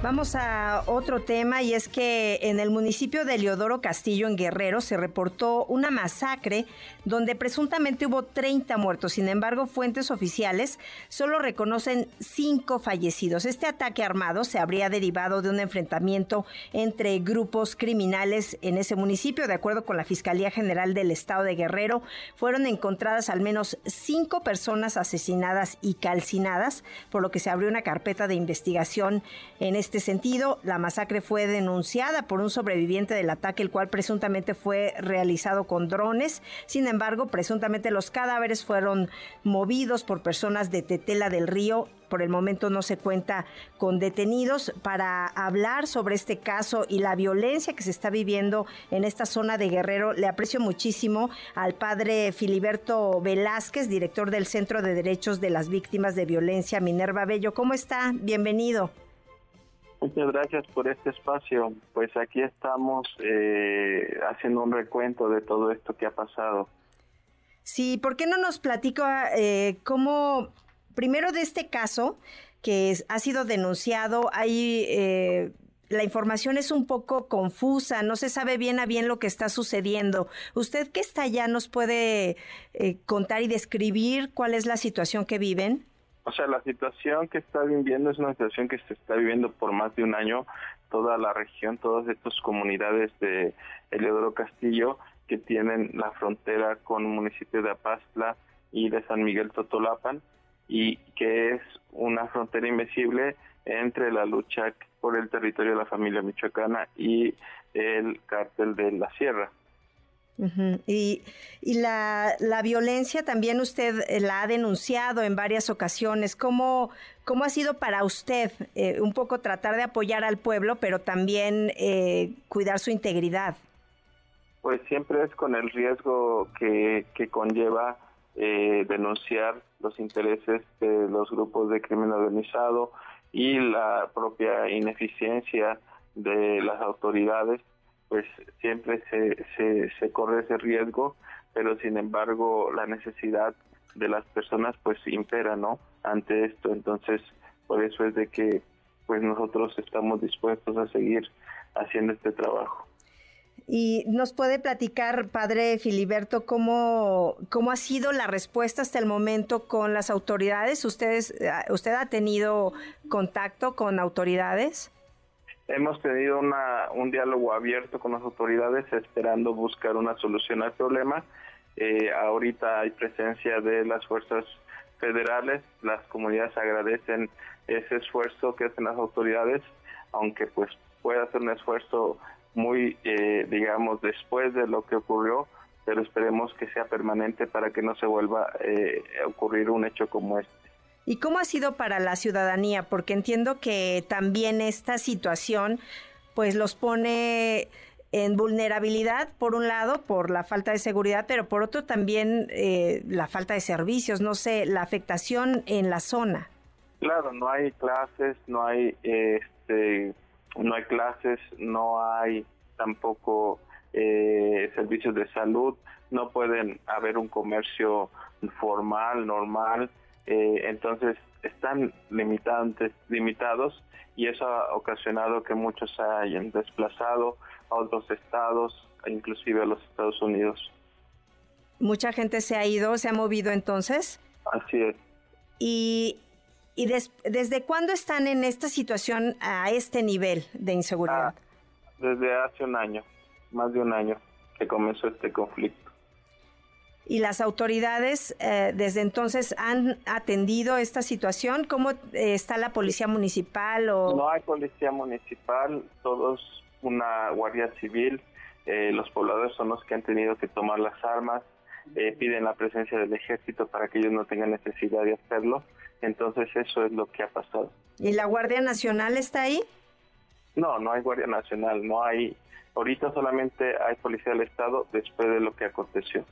Vamos a otro tema y es que en el municipio de Leodoro Castillo, en Guerrero, se reportó una masacre donde presuntamente hubo 30 muertos. Sin embargo, fuentes oficiales solo reconocen 5 fallecidos. Este ataque armado se habría derivado de un enfrentamiento entre grupos criminales en ese municipio. De acuerdo con la Fiscalía General del Estado de Guerrero, fueron encontradas al menos 5 personas asesinadas y calcinadas, por lo que se abrió una carpeta de investigación en este este sentido, la masacre fue denunciada por un sobreviviente del ataque, el cual presuntamente fue realizado con drones. Sin embargo, presuntamente los cadáveres fueron movidos por personas de Tetela del Río por el momento no se cuenta con detenidos para hablar sobre este caso y la violencia que se está viviendo en esta zona de Guerrero. Le aprecio muchísimo al padre Filiberto Velázquez, director del Centro de Derechos de las Víctimas de Violencia Minerva Bello. ¿Cómo está? Bienvenido. Muchas gracias por este espacio. Pues aquí estamos eh, haciendo un recuento de todo esto que ha pasado. Sí, ¿por qué no nos platica eh, cómo, primero de este caso que ha sido denunciado, hay... Eh, la información es un poco confusa, no se sabe bien a bien lo que está sucediendo. ¿Usted que está allá nos puede eh, contar y describir cuál es la situación que viven? O sea, la situación que está viviendo es una situación que se está viviendo por más de un año toda la región, todas estas comunidades de Eleodoro Castillo que tienen la frontera con el municipio de Apastla y de San Miguel Totolapan y que es una frontera invisible entre la lucha por el territorio de la familia michoacana y el cártel de la sierra. Y, y la, la, violencia también usted eh, la ha denunciado en varias ocasiones. ¿Cómo, cómo ha sido para usted eh, un poco tratar de apoyar al pueblo, pero también eh, cuidar su integridad? Pues siempre es con el riesgo que, que conlleva denunciar los intereses de los grupos de crimen organizado y la propia ineficiencia de las autoridades pues siempre se, se, se corre ese riesgo, pero sin embargo la necesidad de las personas pues impera, ¿no? Ante esto, entonces por eso es de que pues nosotros estamos dispuestos a seguir haciendo este trabajo. Y nos puede platicar, padre Filiberto, cómo, cómo ha sido la respuesta hasta el momento con las autoridades. ¿Ustedes, ¿Usted ha tenido contacto con autoridades? Hemos tenido una, un diálogo abierto con las autoridades esperando buscar una solución al problema. Eh, ahorita hay presencia de las fuerzas federales, las comunidades agradecen ese esfuerzo que hacen las autoridades, aunque pues pueda ser un esfuerzo muy, eh, digamos, después de lo que ocurrió, pero esperemos que sea permanente para que no se vuelva eh, a ocurrir un hecho como este. ¿Y cómo ha sido para la ciudadanía? Porque entiendo que también esta situación pues los pone en vulnerabilidad, por un lado, por la falta de seguridad, pero por otro también eh, la falta de servicios, no sé, la afectación en la zona. Claro, no hay clases, no hay, este, no hay clases, no hay tampoco eh, servicios de salud, no pueden haber un comercio formal, normal, eh, entonces están limitantes, limitados y eso ha ocasionado que muchos se hayan desplazado a otros estados, inclusive a los Estados Unidos. Mucha gente se ha ido, se ha movido entonces. Así es. ¿Y, y desde cuándo están en esta situación a este nivel de inseguridad? Ah, desde hace un año, más de un año que comenzó este conflicto y las autoridades eh, desde entonces han atendido esta situación. ¿Cómo eh, está la policía municipal? O... No hay policía municipal, todos una guardia civil. Eh, los pobladores son los que han tenido que tomar las armas, piden la presencia del ejército para que ellos no tengan necesidad de hacerlo. Entonces eso es lo que ha pasado. ¿Y la Guardia Nacional está ahí? No, no hay Guardia Nacional, no hay. Ahorita solamente hay policía del Estado después de lo que aconteció.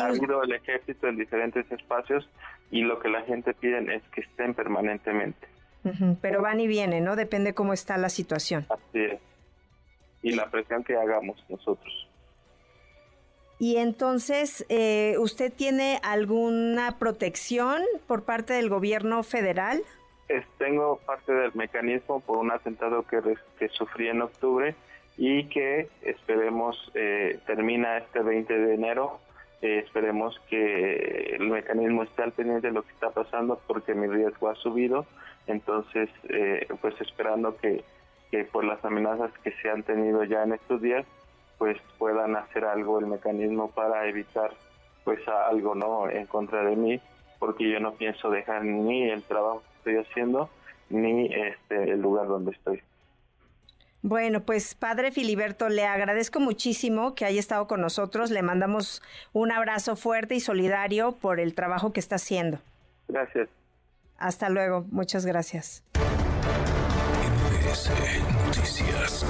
Ha habido el ejército en diferentes espacios y lo que la gente pide es que estén permanentemente. pero van y vienen, ¿no? Depende cómo está la situación. Así es. Y la presión que hagamos nosotros. Y entonces, eh, ¿usted tiene alguna protección por parte del gobierno federal? tengo parte del mecanismo por un atentado que, que sufrí en octubre y que esperemos eh, termina este 20 de enero. Eh, esperemos que el mecanismo esté al pendiente de lo que está pasando porque mi riesgo ha subido. Entonces, eh, pues esperando que, que por las amenazas que se han tenido ya en estos días, pues puedan hacer algo el mecanismo para evitar pues algo no en contra de mí porque yo no pienso dejar ni el trabajo que estoy haciendo ni este el lugar donde estoy. Bueno, pues padre Filiberto, le agradezco muchísimo que haya estado con nosotros. Le mandamos un abrazo fuerte y solidario por el trabajo que está haciendo. Gracias. Hasta luego, muchas gracias. Noticias.